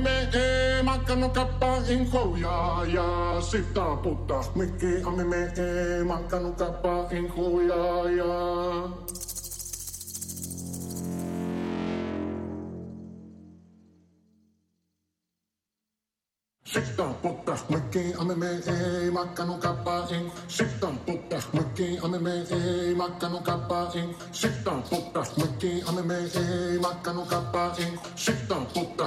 Me e mankanu kappa in hujaja. Sitä putta, mikki ame me e mankanu kappa in. Sitä putta, mikki ame me e mankanu kappa in. Sitä putta, mikki ame me e mankanu kappa in. Sitä putta, mikki ame me e mankanu kappa in. Sitä putta,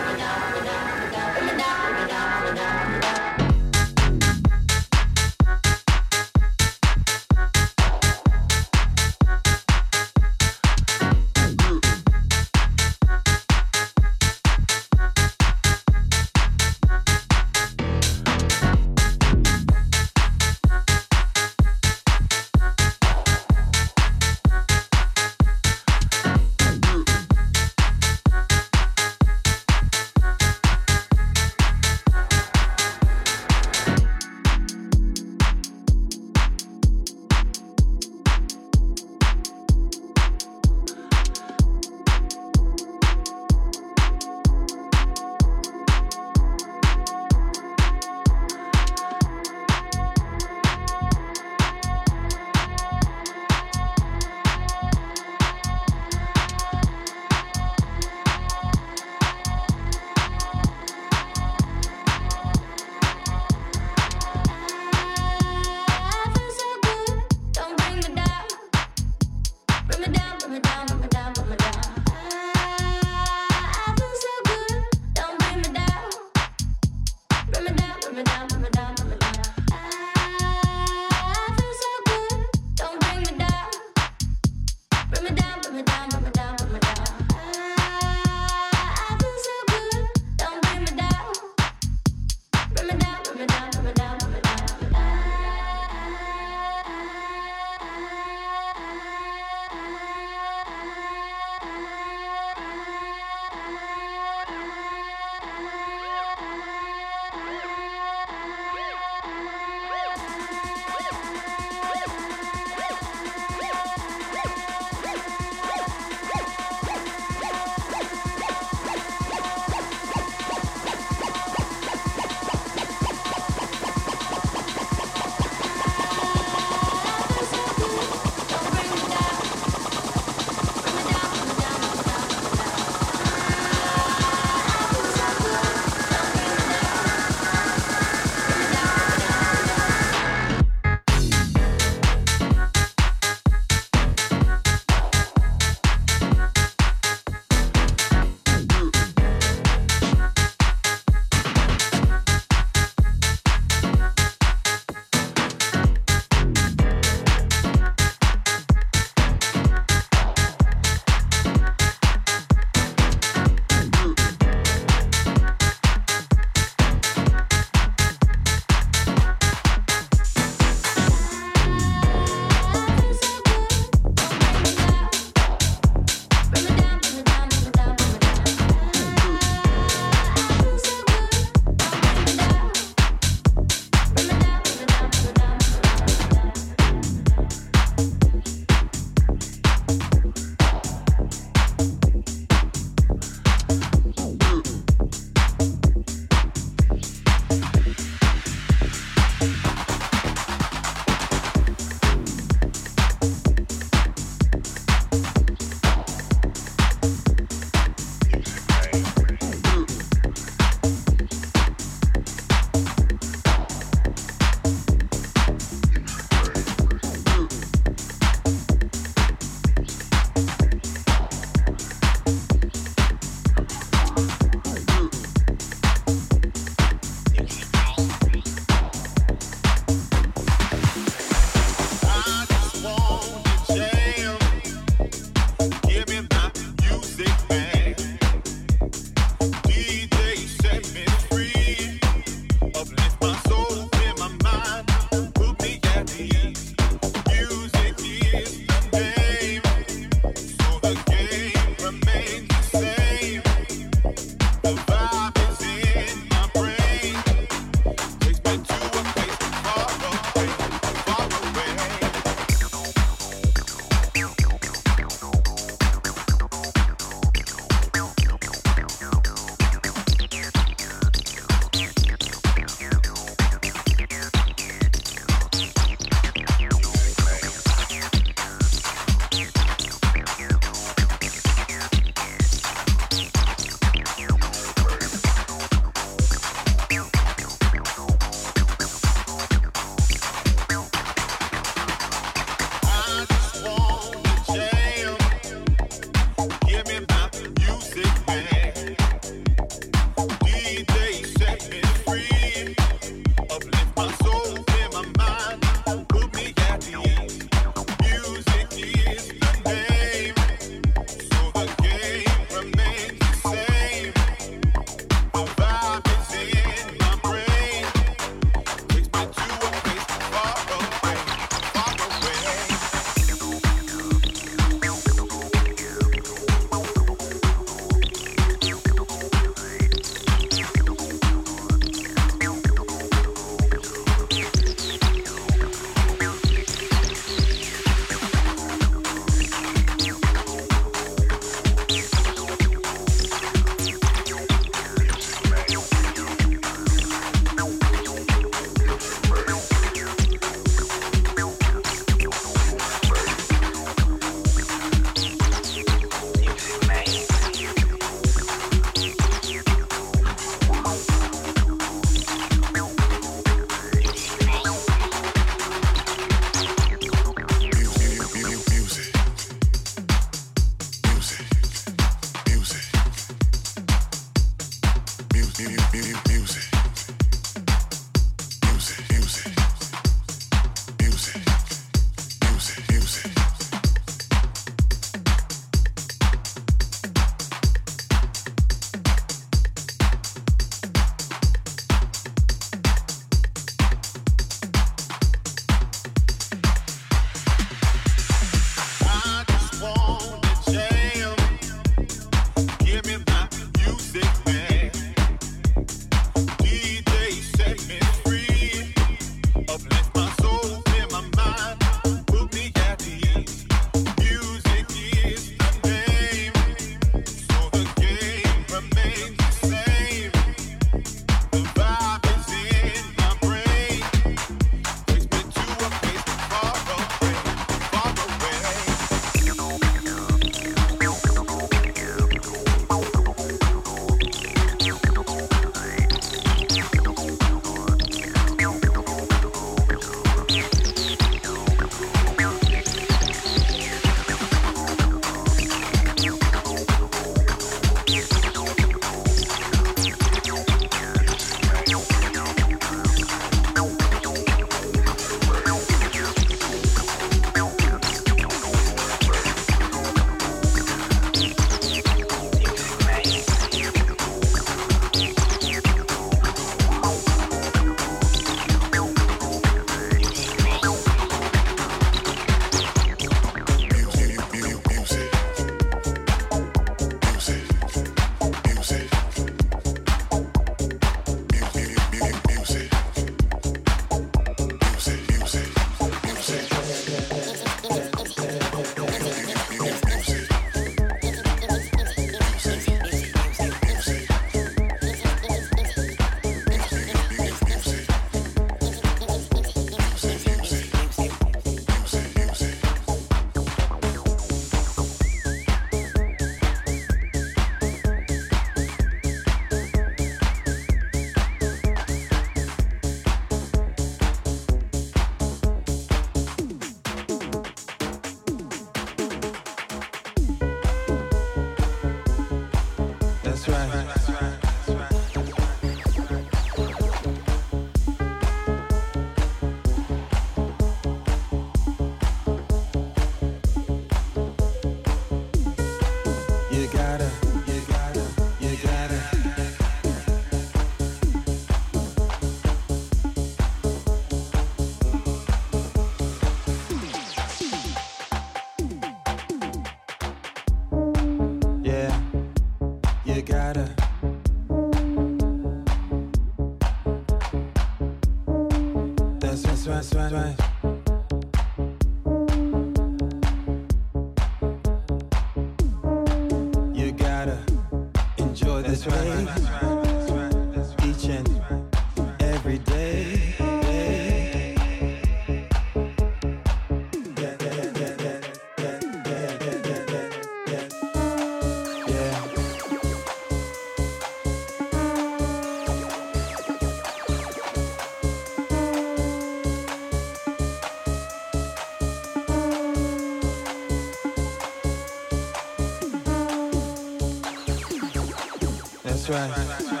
Right.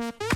Mm-hmm.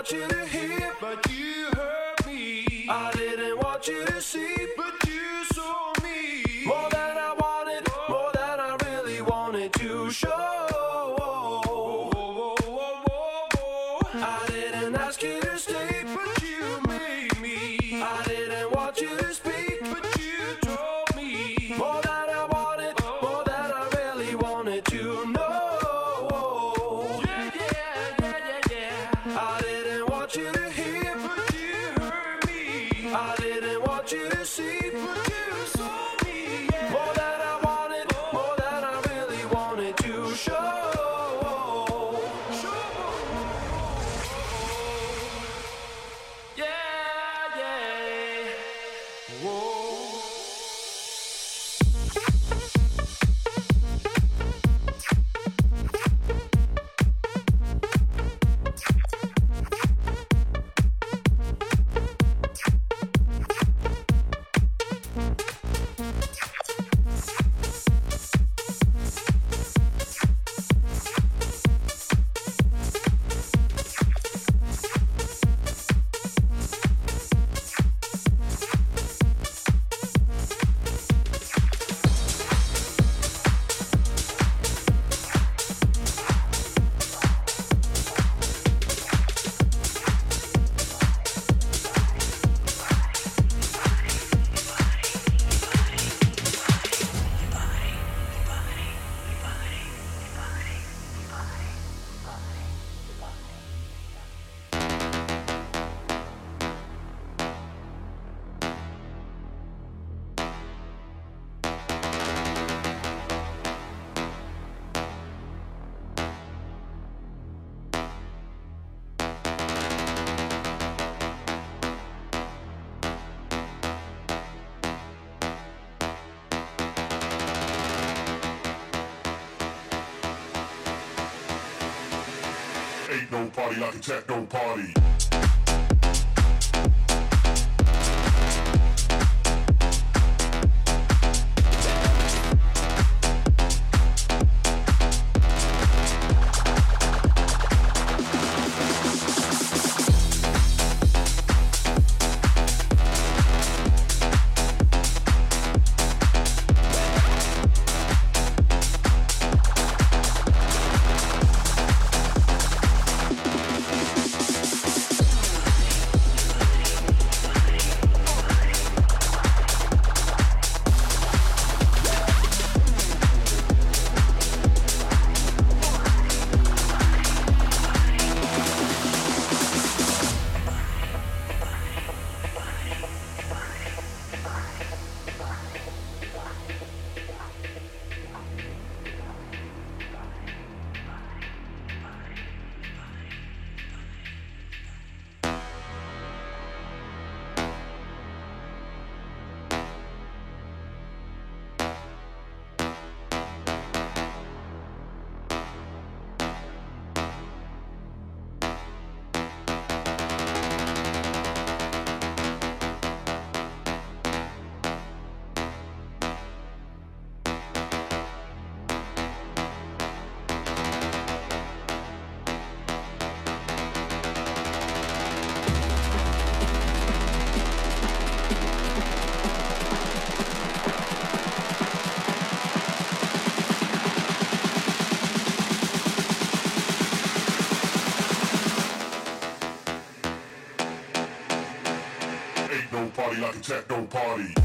watching party like a techno party. Techno party. Party.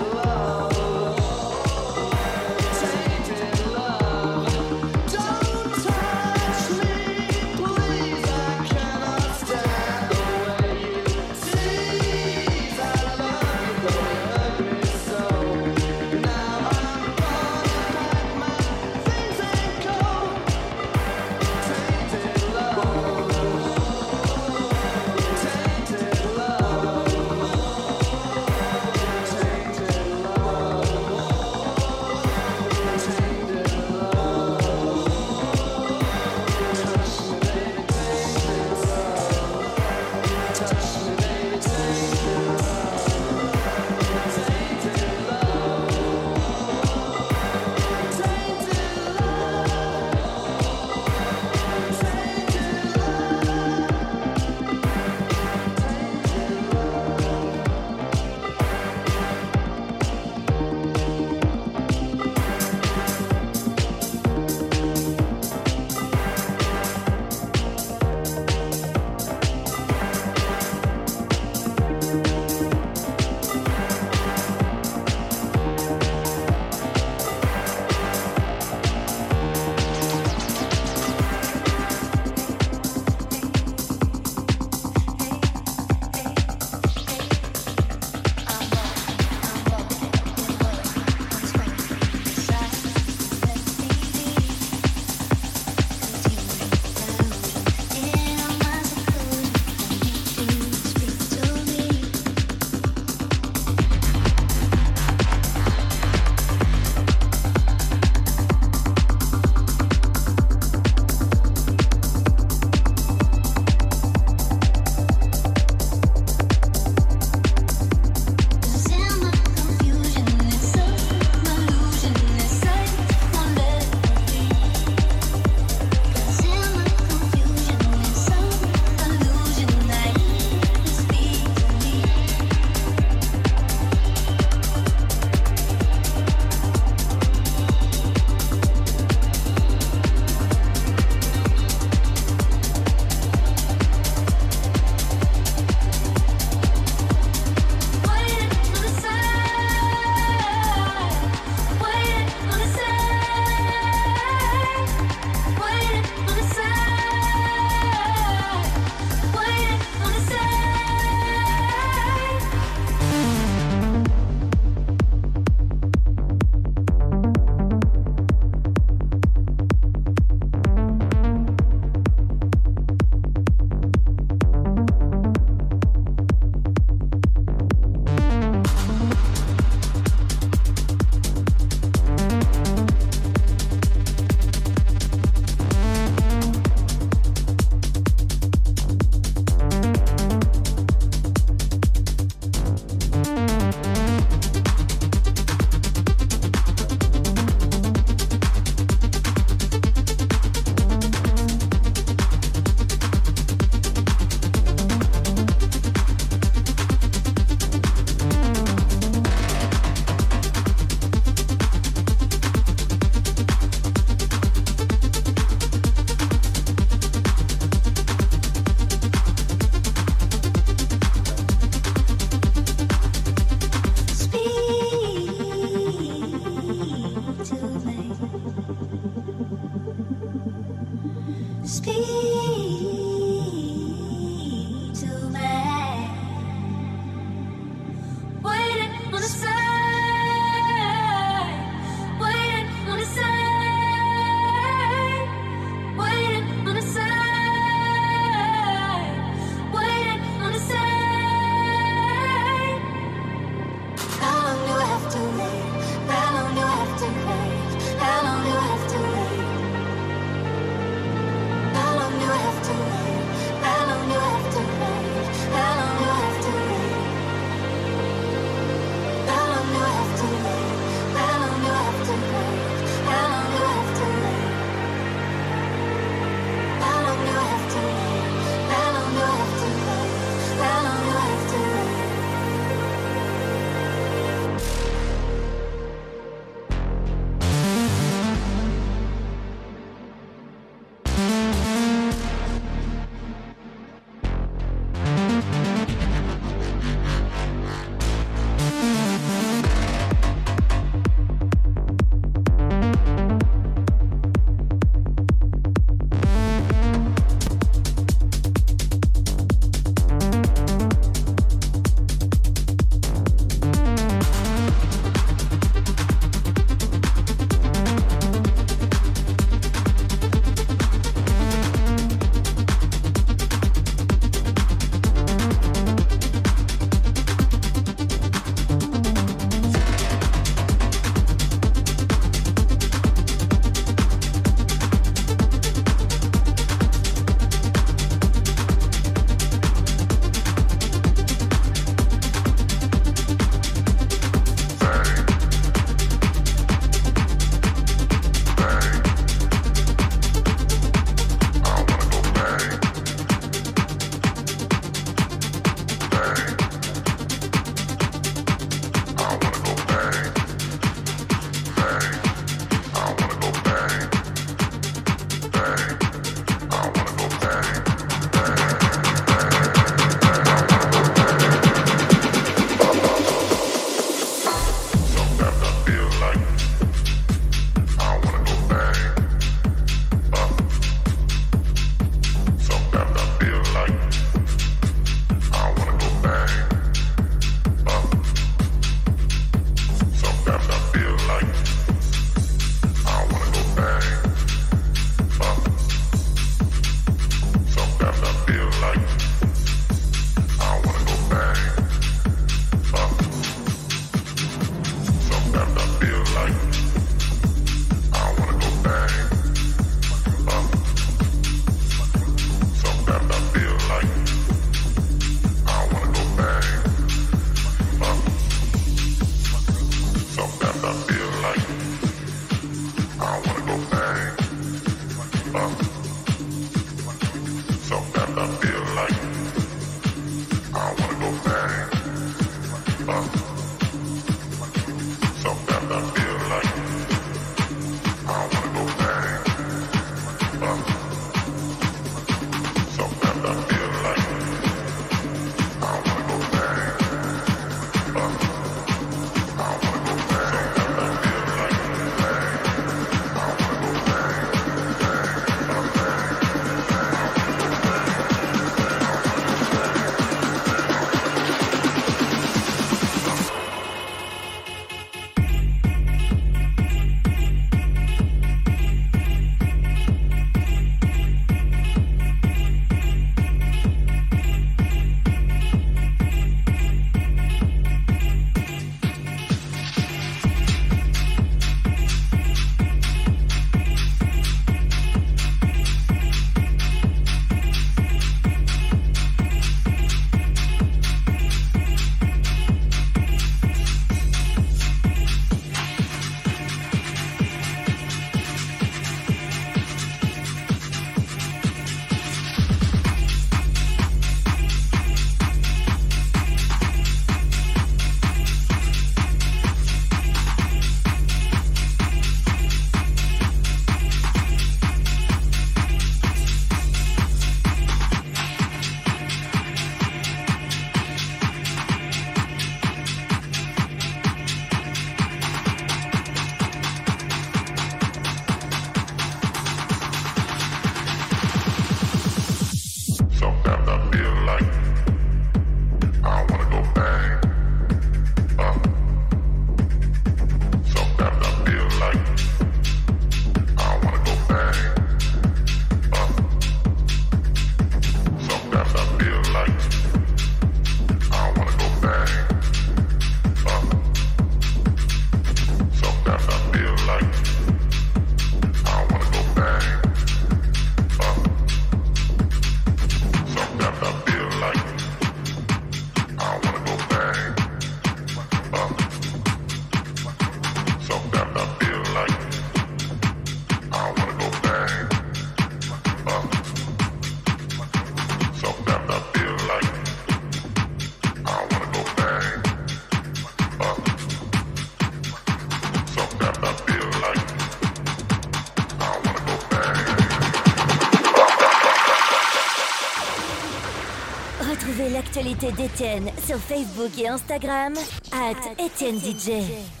L'actualité d'Étienne sur Facebook et Instagram, at Étienne DJ.